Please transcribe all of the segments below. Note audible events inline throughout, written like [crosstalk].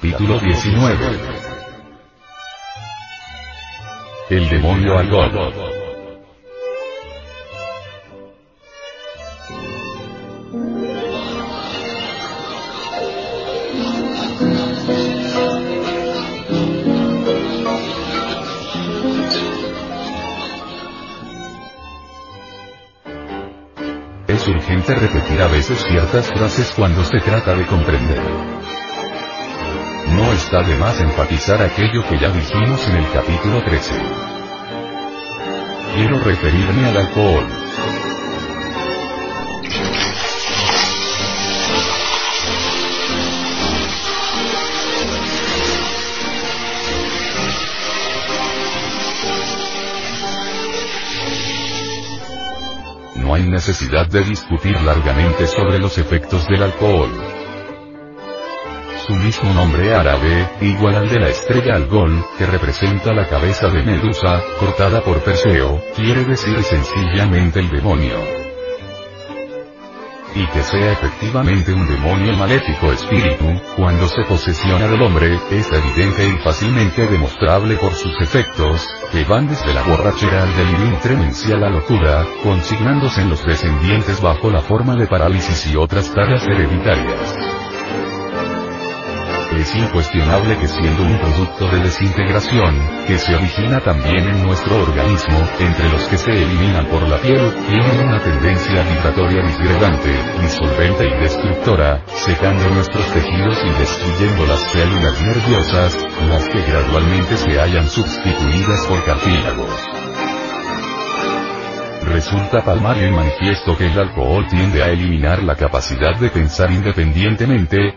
Capítulo 19 El demonio Algol Es urgente repetir a veces ciertas frases cuando se trata de comprender. Está de más enfatizar aquello que ya dijimos en el capítulo 13. Quiero referirme al alcohol. No hay necesidad de discutir largamente sobre los efectos del alcohol. Su mismo nombre árabe, igual al de la estrella Algol, que representa la cabeza de Medusa, cortada por Perseo, quiere decir sencillamente el demonio. Y que sea efectivamente un demonio maléfico espíritu, cuando se posesiona del hombre, es evidente y fácilmente demostrable por sus efectos, que van desde la borrachera al delirio incremencia a la locura, consignándose en los descendientes bajo la forma de parálisis y otras taras hereditarias. Es incuestionable que siendo un producto de desintegración, que se origina también en nuestro organismo, entre los que se eliminan por la piel, tienen una tendencia vibratoria disgregante, disolvente y destructora, secando nuestros tejidos y destruyendo las células nerviosas, las que gradualmente se hayan sustituidas por cartílagos. Resulta palmario y manifiesto que el alcohol tiende a eliminar la capacidad de pensar independientemente,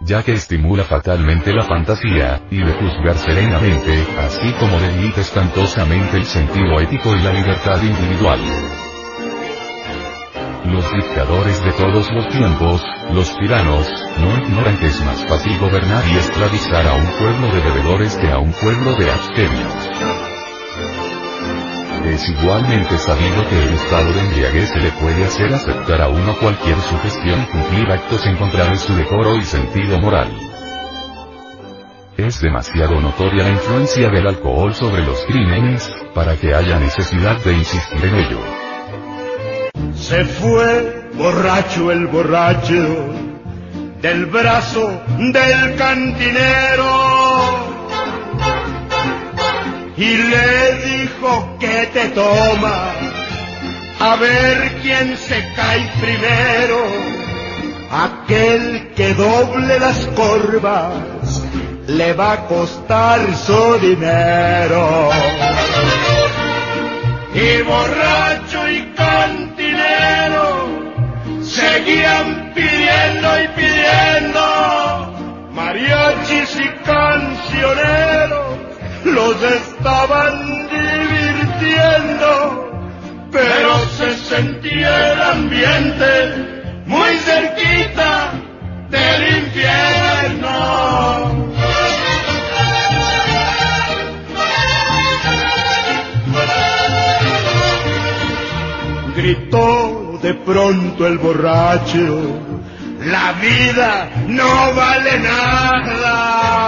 ya que estimula fatalmente la fantasía, y de juzgar serenamente, así como debilita espantosamente el sentido ético y la libertad individual. Los dictadores de todos los tiempos, los tiranos, no ignoran que es más fácil gobernar y esclavizar a un pueblo de bebedores que a un pueblo de abstemios. Es igualmente sabido que el estado de embriaguez se le puede hacer aceptar a uno cualquier sugestión y cumplir actos en contra de su decoro y sentido moral. Es demasiado notoria la influencia del alcohol sobre los crímenes, para que haya necesidad de insistir en ello. Se fue borracho el borracho del brazo del cantinero y le dijo que te toma a ver quién se cae primero. Aquel que doble las corvas le va a costar su dinero. Y borracho y cantinero seguían pidiendo y pidiendo mariachis y cancioneros los estaban divirtiendo, pero se sentía el ambiente muy cerquita del infierno. Gritó de pronto el borracho, la vida no vale nada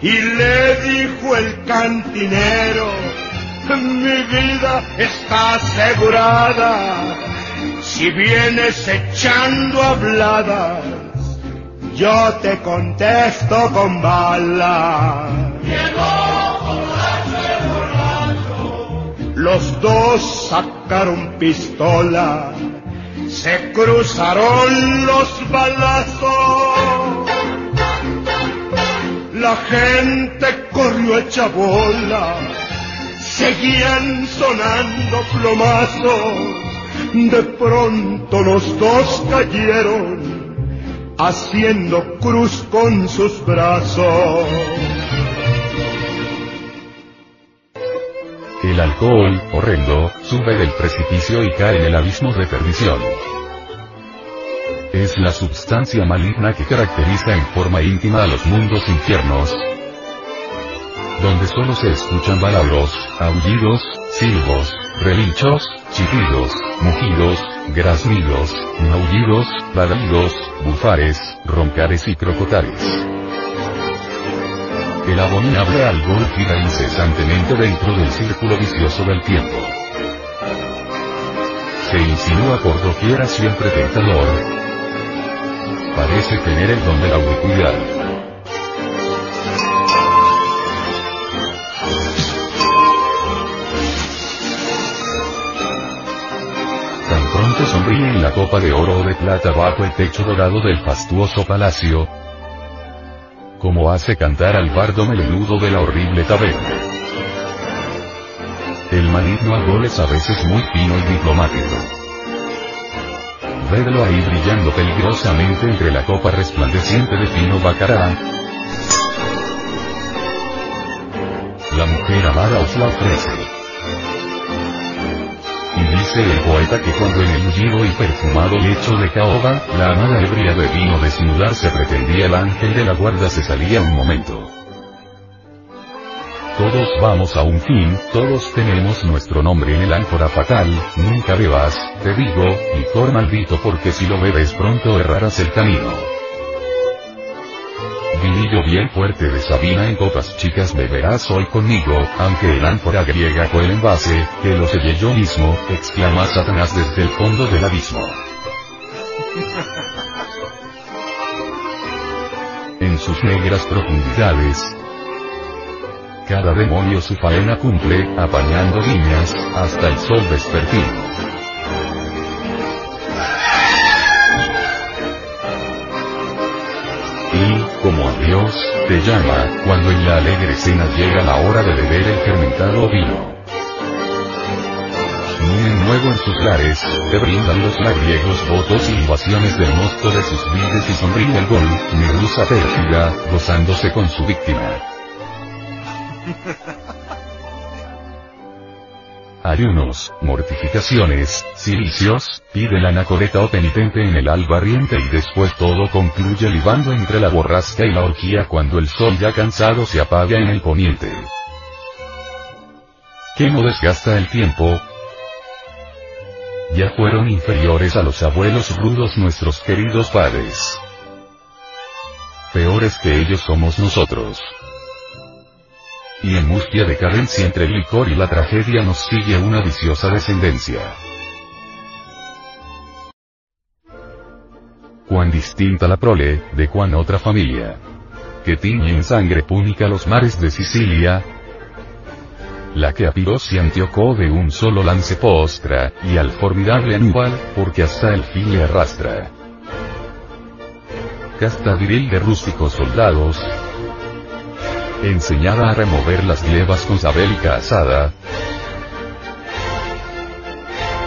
y le dijo el cantinero, mi vida está asegurada, si vienes echando habladas, yo te contesto con bala. Los dos sacaron pistola, se cruzaron los balazos La gente corrió hecha bola, seguían sonando plomazos. De pronto los dos cayeron, haciendo cruz con sus brazos. El alcohol, horrendo, sube del precipicio y cae en el abismo de perdición. Es la substancia maligna que caracteriza en forma íntima a los mundos infiernos, donde solo se escuchan balabros, aullidos, silbos, relinchos, chillidos, mugidos, graznidos, maullidos, ladridos, bufares, roncares y crocotares. El abominable algol gira incesantemente dentro del círculo vicioso del tiempo. Se insinúa por doquiera siempre tentador. Parece tener el don de la ubicuidad. Tan pronto sonríe en la copa de oro o de plata bajo el techo dorado del fastuoso palacio, como hace cantar al bardo melenudo de la horrible taberna. El maligno algol es a veces muy fino y diplomático. Vedlo ahí brillando peligrosamente entre la copa resplandeciente de fino bacará. La mujer amada os la ofrece. Y dice el poeta que cuando en el mullido y perfumado lecho de caoba, la amada ebria de vino desnudarse pretendía el ángel de la guarda se salía un momento. Todos vamos a un fin, todos tenemos nuestro nombre en el ánfora fatal, nunca bebas, te digo, licor maldito porque si lo bebes pronto errarás el camino. Vinillo bien fuerte de Sabina en copas chicas beberás hoy conmigo, aunque el ánfora griega fue el envase, que lo sellé yo mismo, exclama Satanás desde el fondo del abismo. En sus negras profundidades, cada demonio su faena cumple, apañando viñas, hasta el sol vespertino. Y, como a Dios, te llama, cuando en la alegre cena llega la hora de beber el fermentado vino. Numen nuevo en sus lares, te brindan los lagriegos votos y invasiones del mosto de sus vides y sonríe el gol, medusa pérfida, gozándose con su víctima. Ayunos, mortificaciones, silicios, pide la anacoreta o penitente en el alba riente y después todo concluye libando entre la borrasca y la orgía cuando el sol ya cansado se apaga en el poniente. ¿Qué no desgasta el tiempo? Ya fueron inferiores a los abuelos rudos nuestros queridos padres. Peores que ellos somos nosotros y en mustia decadencia entre el licor y la tragedia nos sigue una viciosa descendencia. Cuán distinta la prole, de cuán otra familia. Que tiñe en sangre púnica los mares de Sicilia, la que a Piros y de un solo lance postra, y al formidable Aníbal, porque hasta el fin le arrastra. Casta viril de rústicos soldados, enseñada a remover las glebas con sabélica asada,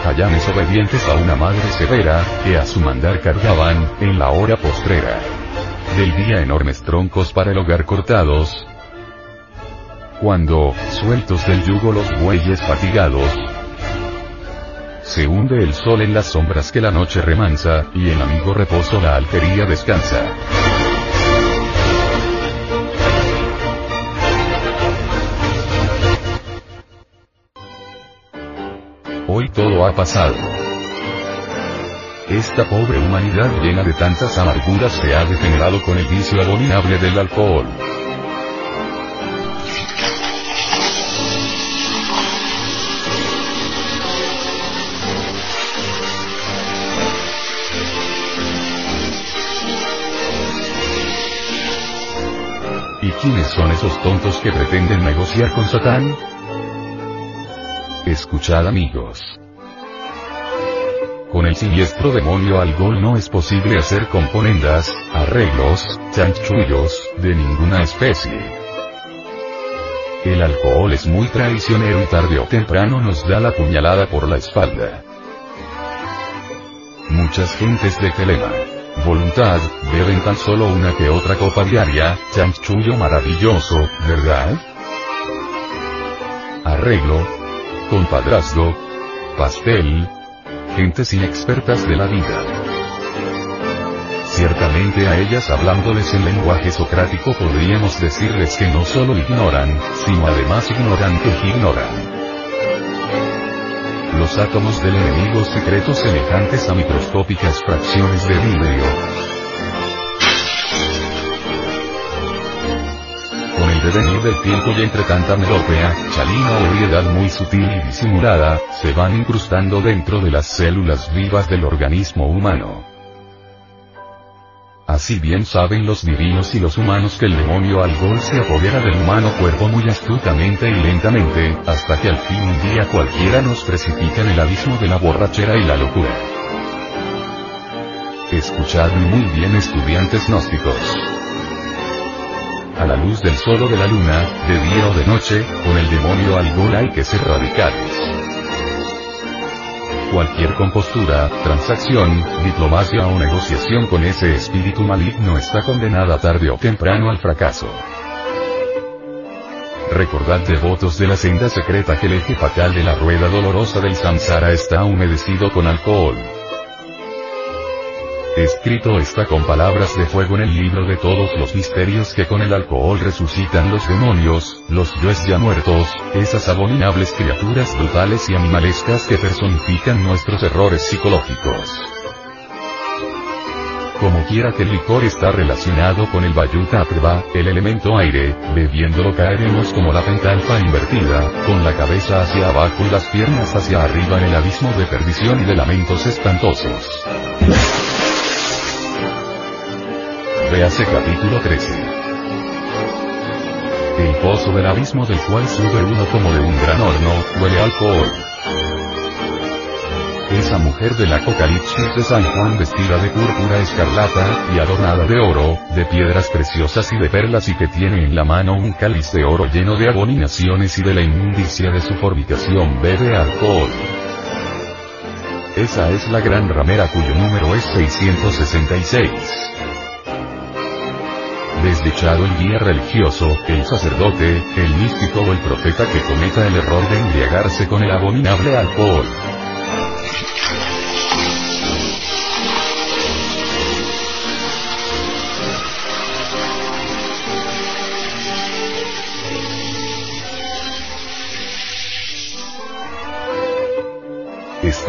hayanes obedientes a una madre severa, que a su mandar cargaban, en la hora postrera. Del día enormes troncos para el hogar cortados, cuando, sueltos del yugo los bueyes fatigados, se hunde el sol en las sombras que la noche remansa, y en amigo reposo la alquería descansa. Hoy todo ha pasado. Esta pobre humanidad llena de tantas amarguras se ha degenerado con el vicio abominable del alcohol. ¿Y quiénes son esos tontos que pretenden negociar con Satán? Escuchad amigos. Con el siniestro demonio alcohol no es posible hacer componendas, arreglos, chanchullos, de ninguna especie. El alcohol es muy traicionero y tarde o temprano nos da la puñalada por la espalda. Muchas gentes de Telema. Voluntad, beben tan solo una que otra copa diaria, chanchullo maravilloso, ¿verdad? Arreglo. Compadrazgo. Pastel, gentes inexpertas de la vida. Ciertamente a ellas hablándoles en lenguaje socrático podríamos decirles que no solo ignoran, sino además ignoran que ignoran. Los átomos del enemigo secretos semejantes a microscópicas fracciones de vidrio, devenir del tiempo y entre tanta melopea, chalina o ebriedad muy sutil y disimulada, se van incrustando dentro de las células vivas del organismo humano. Así bien saben los divinos y los humanos que el demonio algol se apodera del humano cuerpo muy astutamente y lentamente, hasta que al fin un día cualquiera nos precipita en el abismo de la borrachera y la locura. Escuchadme muy bien estudiantes gnósticos a la luz del sol o de la luna, de día o de noche, con el demonio algún hay que ser radicales. Cualquier compostura, transacción, diplomacia o negociación con ese espíritu maligno está condenada tarde o temprano al fracaso. Recordad devotos de la senda secreta que el eje fatal de la rueda dolorosa del samsara está humedecido con alcohol. Escrito está con palabras de fuego en el libro de todos los misterios que con el alcohol resucitan los demonios, los yoes ya muertos, esas abominables criaturas brutales y animalescas que personifican nuestros errores psicológicos. Como quiera que el licor está relacionado con el Bayuta Apeva, el elemento aire, bebiéndolo caeremos como la pentalfa invertida, con la cabeza hacia abajo y las piernas hacia arriba en el abismo de perdición y de lamentos espantosos. Véase capítulo 13. El pozo del abismo del cual sube uno como de un gran horno, huele alcohol. Esa mujer del Apocalipsis de San Juan vestida de púrpura escarlata, y adornada de oro, de piedras preciosas y de perlas y que tiene en la mano un cáliz de oro lleno de abominaciones y de la inmundicia de su fornicación bebe alcohol. Esa es la gran ramera cuyo número es 666 desdichado el guía religioso, el sacerdote, el místico o el profeta que cometa el error de embriagarse con el abominable alcohol.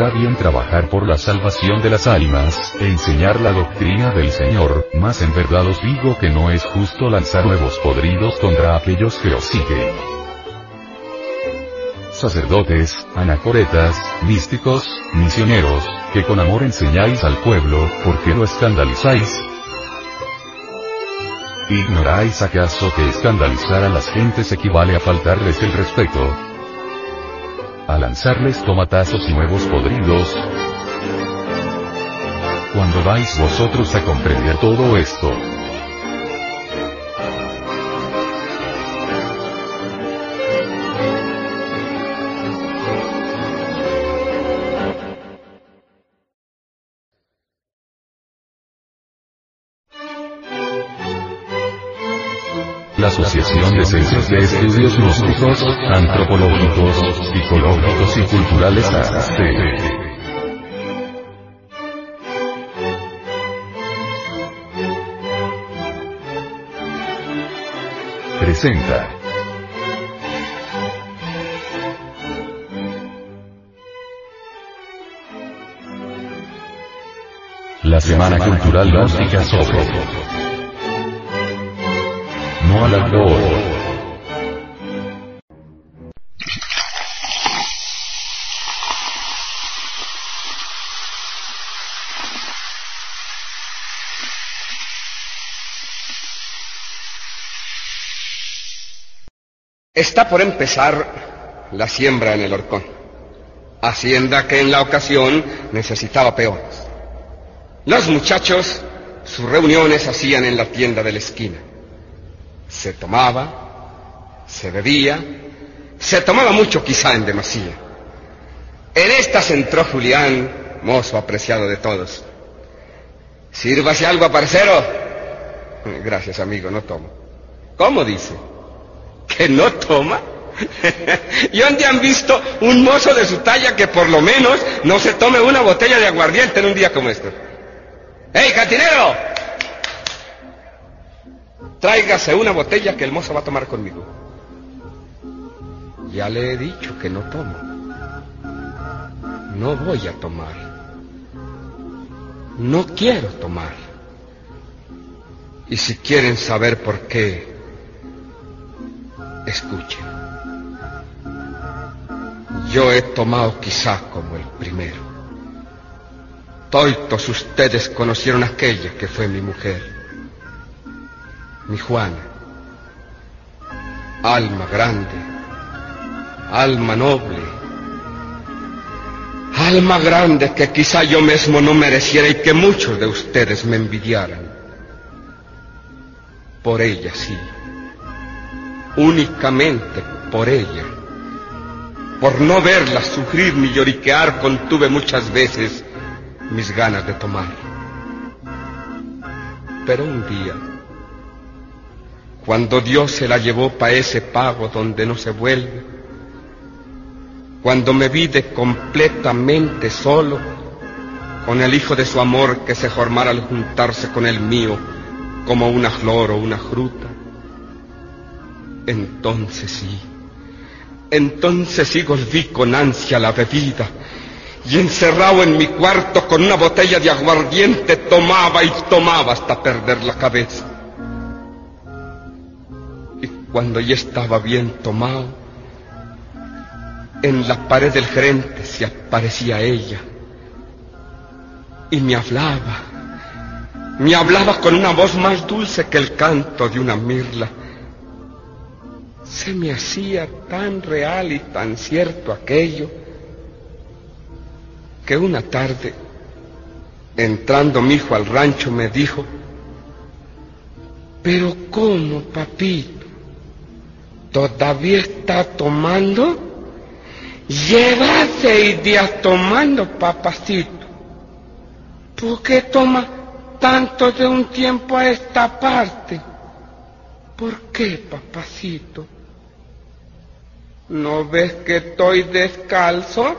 Está bien trabajar por la salvación de las almas, e enseñar la doctrina del Señor, mas en verdad os digo que no es justo lanzar nuevos podridos contra aquellos que os siguen. Sacerdotes, anacoretas, místicos, misioneros, que con amor enseñáis al pueblo, ¿por qué lo escandalizáis? ¿Ignoráis acaso que escandalizar a las gentes equivale a faltarles el respeto? A lanzarles tomatazos y nuevos podridos. Cuando vais vosotros a comprender todo esto, la Asociación de Centros de Estudios Gnósticos, Antropológicos, Psicológicos y Culturales ASTE. Presenta. La Semana Cultural Gnóstica sobre Está por empezar la siembra en el horcón. hacienda que en la ocasión necesitaba peones. Los muchachos sus reuniones hacían en la tienda de la esquina. Se tomaba, se bebía, se tomaba mucho quizá en demasía. En estas entró Julián, mozo apreciado de todos. Sírvase algo, parcero. [laughs] Gracias, amigo, no tomo. ¿Cómo dice? ¿Que no toma? [laughs] ¿Y dónde han visto un mozo de su talla que por lo menos no se tome una botella de aguardiente en un día como este? ¡Ey, cantinero! Tráigase una botella que el mozo va a tomar conmigo. Ya le he dicho que no tomo. No voy a tomar. No quiero tomar. Y si quieren saber por qué, escuchen. Yo he tomado quizá como el primero. Todos ustedes conocieron aquella que fue mi mujer, mi Juana. Alma grande, alma noble, alma grande que quizá yo mismo no mereciera y que muchos de ustedes me envidiaran. Por ella sí, únicamente por ella. Por no verla sufrir ni lloriquear contuve muchas veces mis ganas de tomar. Pero un día, cuando Dios se la llevó para ese pago donde no se vuelve, cuando me vi de completamente solo, con el hijo de su amor que se formara al juntarse con el mío como una flor o una fruta, entonces sí, entonces sí volví con ansia la bebida y encerrado en mi cuarto con una botella de aguardiente tomaba y tomaba hasta perder la cabeza. Cuando ya estaba bien tomado, en la pared del frente se aparecía ella y me hablaba, me hablaba con una voz más dulce que el canto de una mirla. Se me hacía tan real y tan cierto aquello que una tarde, entrando mi hijo al rancho, me dijo, pero ¿cómo, papito? ¿Todavía está tomando? Lleva seis días tomando, papacito. ¿Por qué toma tanto de un tiempo a esta parte? ¿Por qué, papacito? ¿No ves que estoy descalzo?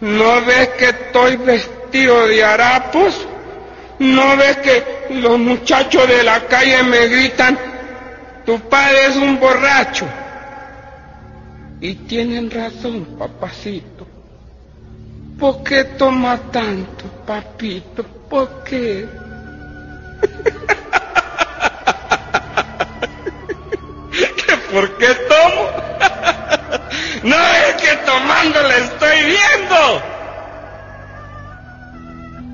¿No ves que estoy vestido de harapos? ¿No ves que los muchachos de la calle me gritan, tu padre es un borracho? Y tienen razón, papacito. ¿Por qué toma tanto, papito? ¿Por qué? ¿Que [laughs] por qué tomo? [laughs] No es que tomando le estoy viendo.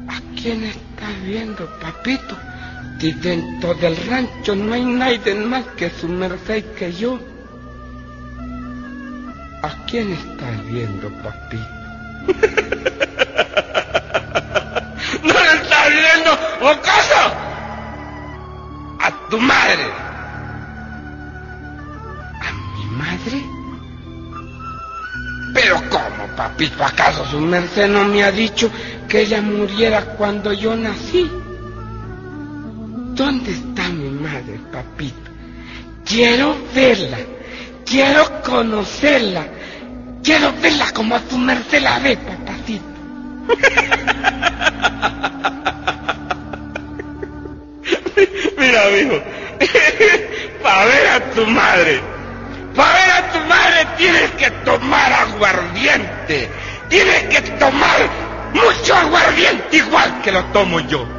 ¿A quién estás viendo, papito? Si dentro del rancho no hay nadie más que su merced que yo. ¿A quién estás viendo, papito? [laughs] ¿No le estás viendo, ocaso? A tu madre. ¿A mi madre? Pero ¿cómo, papito? ¿Acaso su merced no me ha dicho que ella muriera cuando yo nací? ¿Dónde está mi madre, papito? Quiero verla, quiero conocerla, quiero verla como a tu merced la ve, papacito. [laughs] Mira, amigo, [laughs] para ver a tu madre, para ver a tu madre tienes que tomar aguardiente, tienes que tomar mucho aguardiente igual que lo tomo yo.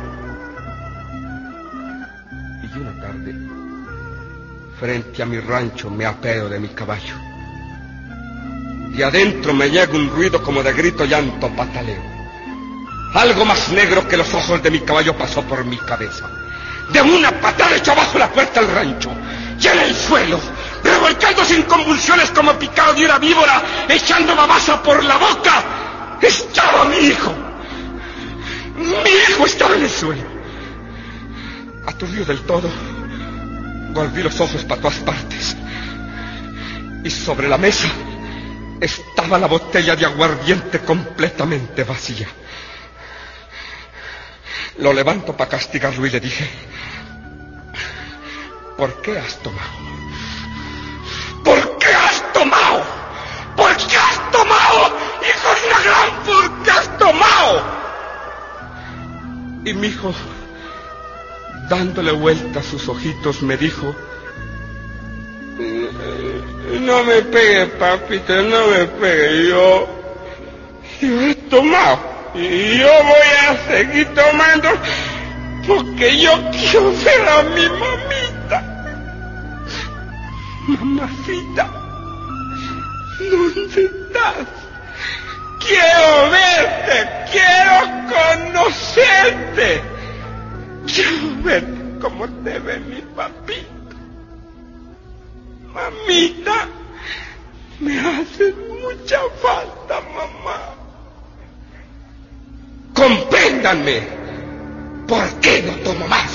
Frente a mi rancho, me apeo de mi caballo. Y adentro me llega un ruido como de grito, llanto, pataleo. Algo más negro que los ojos de mi caballo pasó por mi cabeza. De una patada echó abajo la puerta del rancho. En el suelo, revolcándose en convulsiones como picado de una víbora, echando babasa por la boca, estaba mi hijo. Mi hijo estaba en el suelo. Aturdido del todo, volví los ojos para todas partes. Y sobre la mesa estaba la botella de aguardiente completamente vacía. Lo levanto para castigarlo y le dije, ¿por qué has tomado? ¿Por qué has tomado? ¿Por qué has tomado? Hijo de una gran, ¿por qué has tomado? Y mi hijo, dándole vuelta a sus ojitos, me dijo, no me pegue, papito, no me pegue, yo, yo he tomado. Y yo voy a seguir tomando porque yo quiero ver a mi mamita. Mamacita, ¿dónde estás? Quiero verte, quiero conocerte. Ver cómo te ve mi papito. Mamita, me hace mucha falta, mamá compréndanme, ¿por qué no tomo más?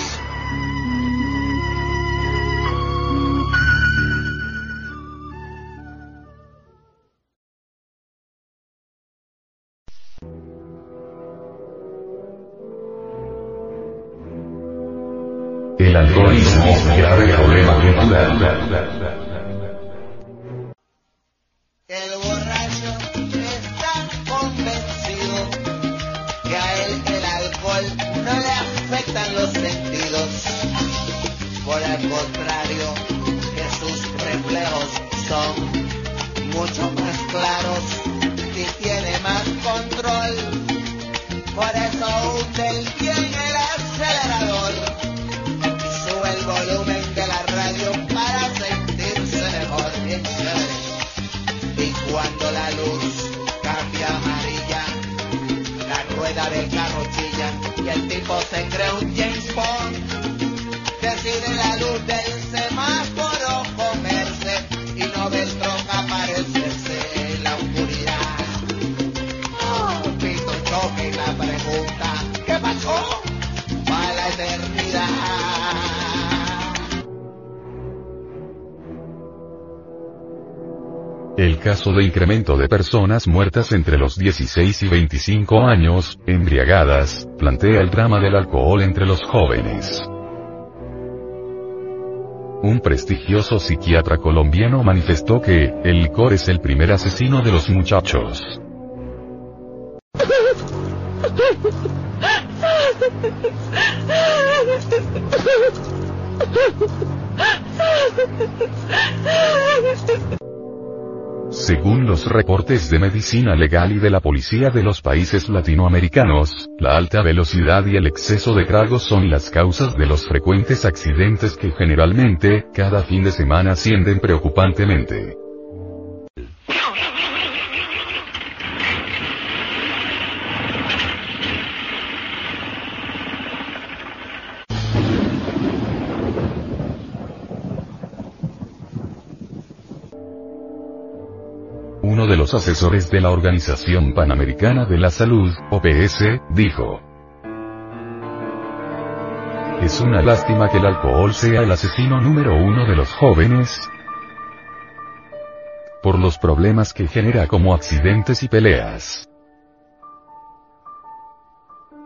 El caso de incremento de personas muertas entre los 16 y 25 años, embriagadas, plantea el drama del alcohol entre los jóvenes. Un prestigioso psiquiatra colombiano manifestó que, el licor es el primer asesino de los muchachos. [laughs] Según los reportes de medicina legal y de la policía de los países latinoamericanos, la alta velocidad y el exceso de tragos son las causas de los frecuentes accidentes que generalmente, cada fin de semana ascienden preocupantemente. Los asesores de la Organización Panamericana de la Salud, OPS, dijo. Es una lástima que el alcohol sea el asesino número uno de los jóvenes, por los problemas que genera como accidentes y peleas.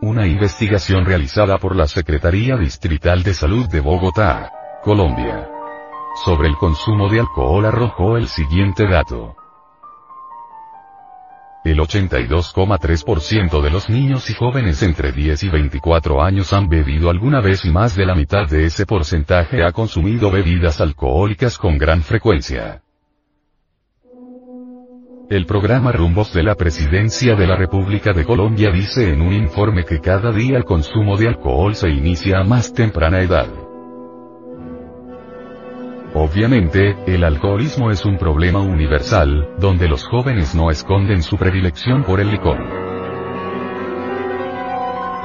Una investigación realizada por la Secretaría Distrital de Salud de Bogotá, Colombia, sobre el consumo de alcohol arrojó el siguiente dato. El 82,3% de los niños y jóvenes entre 10 y 24 años han bebido alguna vez y más de la mitad de ese porcentaje ha consumido bebidas alcohólicas con gran frecuencia. El programa Rumbos de la Presidencia de la República de Colombia dice en un informe que cada día el consumo de alcohol se inicia a más temprana edad. Obviamente, el alcoholismo es un problema universal, donde los jóvenes no esconden su predilección por el licor.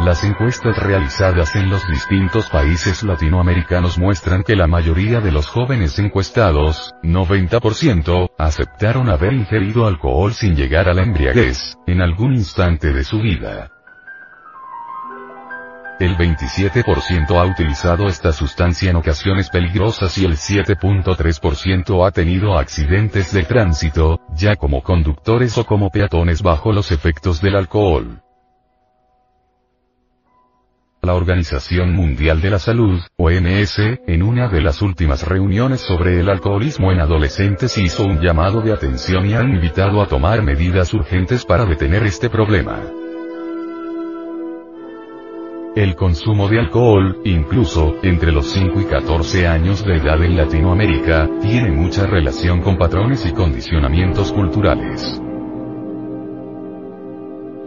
Las encuestas realizadas en los distintos países latinoamericanos muestran que la mayoría de los jóvenes encuestados, 90%, aceptaron haber ingerido alcohol sin llegar a la embriaguez, en algún instante de su vida. El 27% ha utilizado esta sustancia en ocasiones peligrosas y el 7.3% ha tenido accidentes de tránsito, ya como conductores o como peatones bajo los efectos del alcohol. La Organización Mundial de la Salud, OMS, en una de las últimas reuniones sobre el alcoholismo en adolescentes hizo un llamado de atención y ha invitado a tomar medidas urgentes para detener este problema. El consumo de alcohol, incluso, entre los 5 y 14 años de edad en Latinoamérica, tiene mucha relación con patrones y condicionamientos culturales.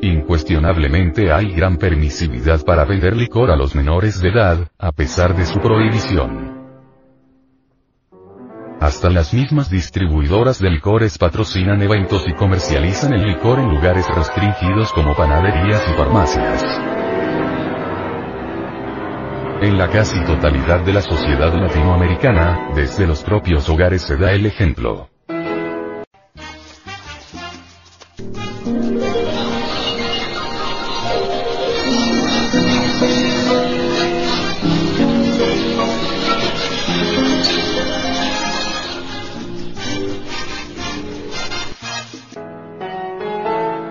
Incuestionablemente hay gran permisividad para vender licor a los menores de edad, a pesar de su prohibición. Hasta las mismas distribuidoras de licores patrocinan eventos y comercializan el licor en lugares restringidos como panaderías y farmacias. En la casi totalidad de la sociedad latinoamericana, desde los propios hogares se da el ejemplo.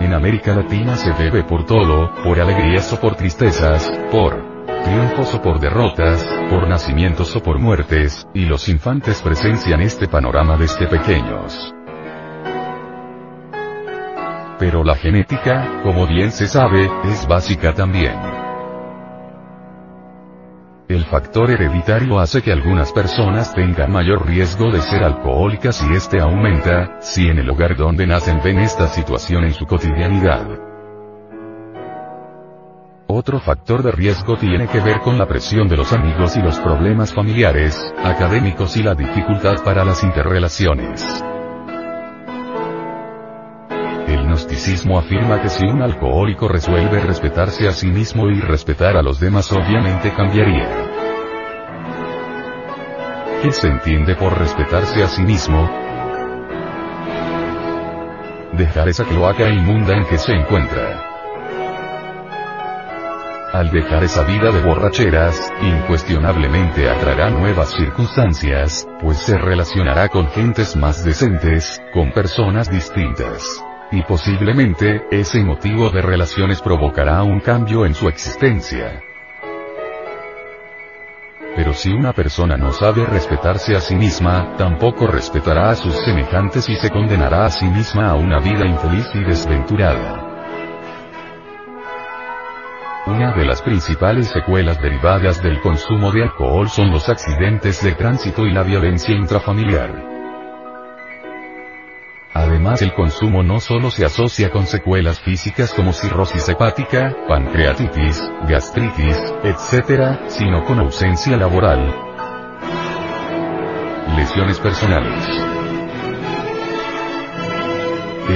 En América Latina se bebe por todo, por alegrías o por tristezas, por triunfos o por derrotas, por nacimientos o por muertes, y los infantes presencian este panorama desde pequeños. Pero la genética, como bien se sabe, es básica también. El factor hereditario hace que algunas personas tengan mayor riesgo de ser alcohólicas y este aumenta, si en el hogar donde nacen ven esta situación en su cotidianidad. Otro factor de riesgo tiene que ver con la presión de los amigos y los problemas familiares, académicos y la dificultad para las interrelaciones. El gnosticismo afirma que si un alcohólico resuelve respetarse a sí mismo y respetar a los demás obviamente cambiaría. ¿Qué se entiende por respetarse a sí mismo? Dejar esa cloaca inmunda en que se encuentra. Al dejar esa vida de borracheras, incuestionablemente atraerá nuevas circunstancias, pues se relacionará con gentes más decentes, con personas distintas. Y posiblemente, ese motivo de relaciones provocará un cambio en su existencia. Pero si una persona no sabe respetarse a sí misma, tampoco respetará a sus semejantes y se condenará a sí misma a una vida infeliz y desventurada. Una de las principales secuelas derivadas del consumo de alcohol son los accidentes de tránsito y la violencia intrafamiliar. Además el consumo no solo se asocia con secuelas físicas como cirrosis hepática, pancreatitis, gastritis, etc., sino con ausencia laboral, lesiones personales,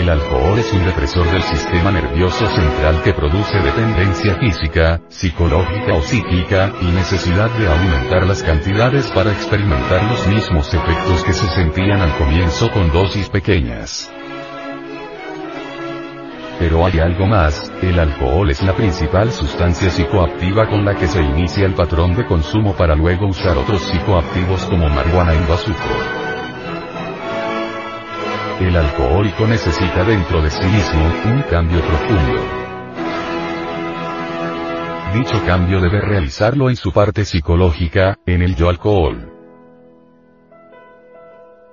el alcohol es un depresor del sistema nervioso central que produce dependencia física, psicológica o psíquica, y necesidad de aumentar las cantidades para experimentar los mismos efectos que se sentían al comienzo con dosis pequeñas. Pero hay algo más, el alcohol es la principal sustancia psicoactiva con la que se inicia el patrón de consumo para luego usar otros psicoactivos como marihuana y bazuco. El alcohólico necesita dentro de sí mismo un cambio profundo. Dicho cambio debe realizarlo en su parte psicológica, en el yo alcohol.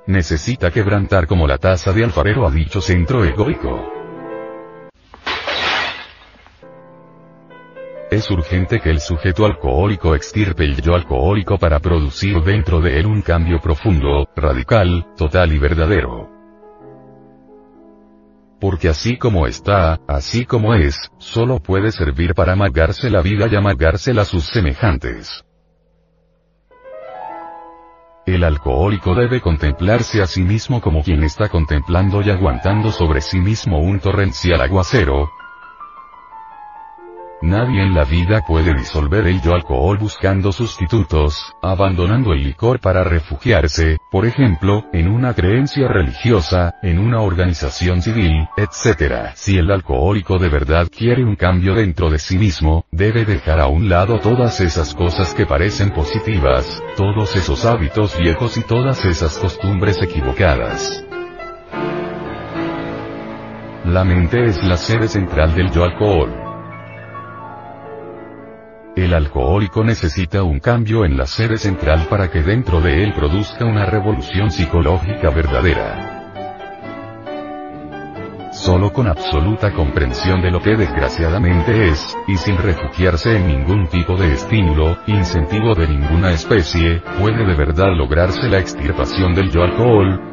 Necesita quebrantar como la taza de alfarero a dicho centro egoico. Es urgente que el sujeto alcohólico extirpe el yo alcohólico para producir dentro de él un cambio profundo, radical, total y verdadero porque así como está, así como es, solo puede servir para amargarse la vida y amargársela a sus semejantes. El alcohólico debe contemplarse a sí mismo como quien está contemplando y aguantando sobre sí mismo un torrencial aguacero, Nadie en la vida puede disolver el yo alcohol buscando sustitutos, abandonando el licor para refugiarse, por ejemplo, en una creencia religiosa, en una organización civil, etc. Si el alcohólico de verdad quiere un cambio dentro de sí mismo, debe dejar a un lado todas esas cosas que parecen positivas, todos esos hábitos viejos y todas esas costumbres equivocadas. La mente es la sede central del yo alcohol. El alcohólico necesita un cambio en la sede central para que dentro de él produzca una revolución psicológica verdadera. Solo con absoluta comprensión de lo que desgraciadamente es, y sin refugiarse en ningún tipo de estímulo, incentivo de ninguna especie, puede de verdad lograrse la extirpación del yo alcohol,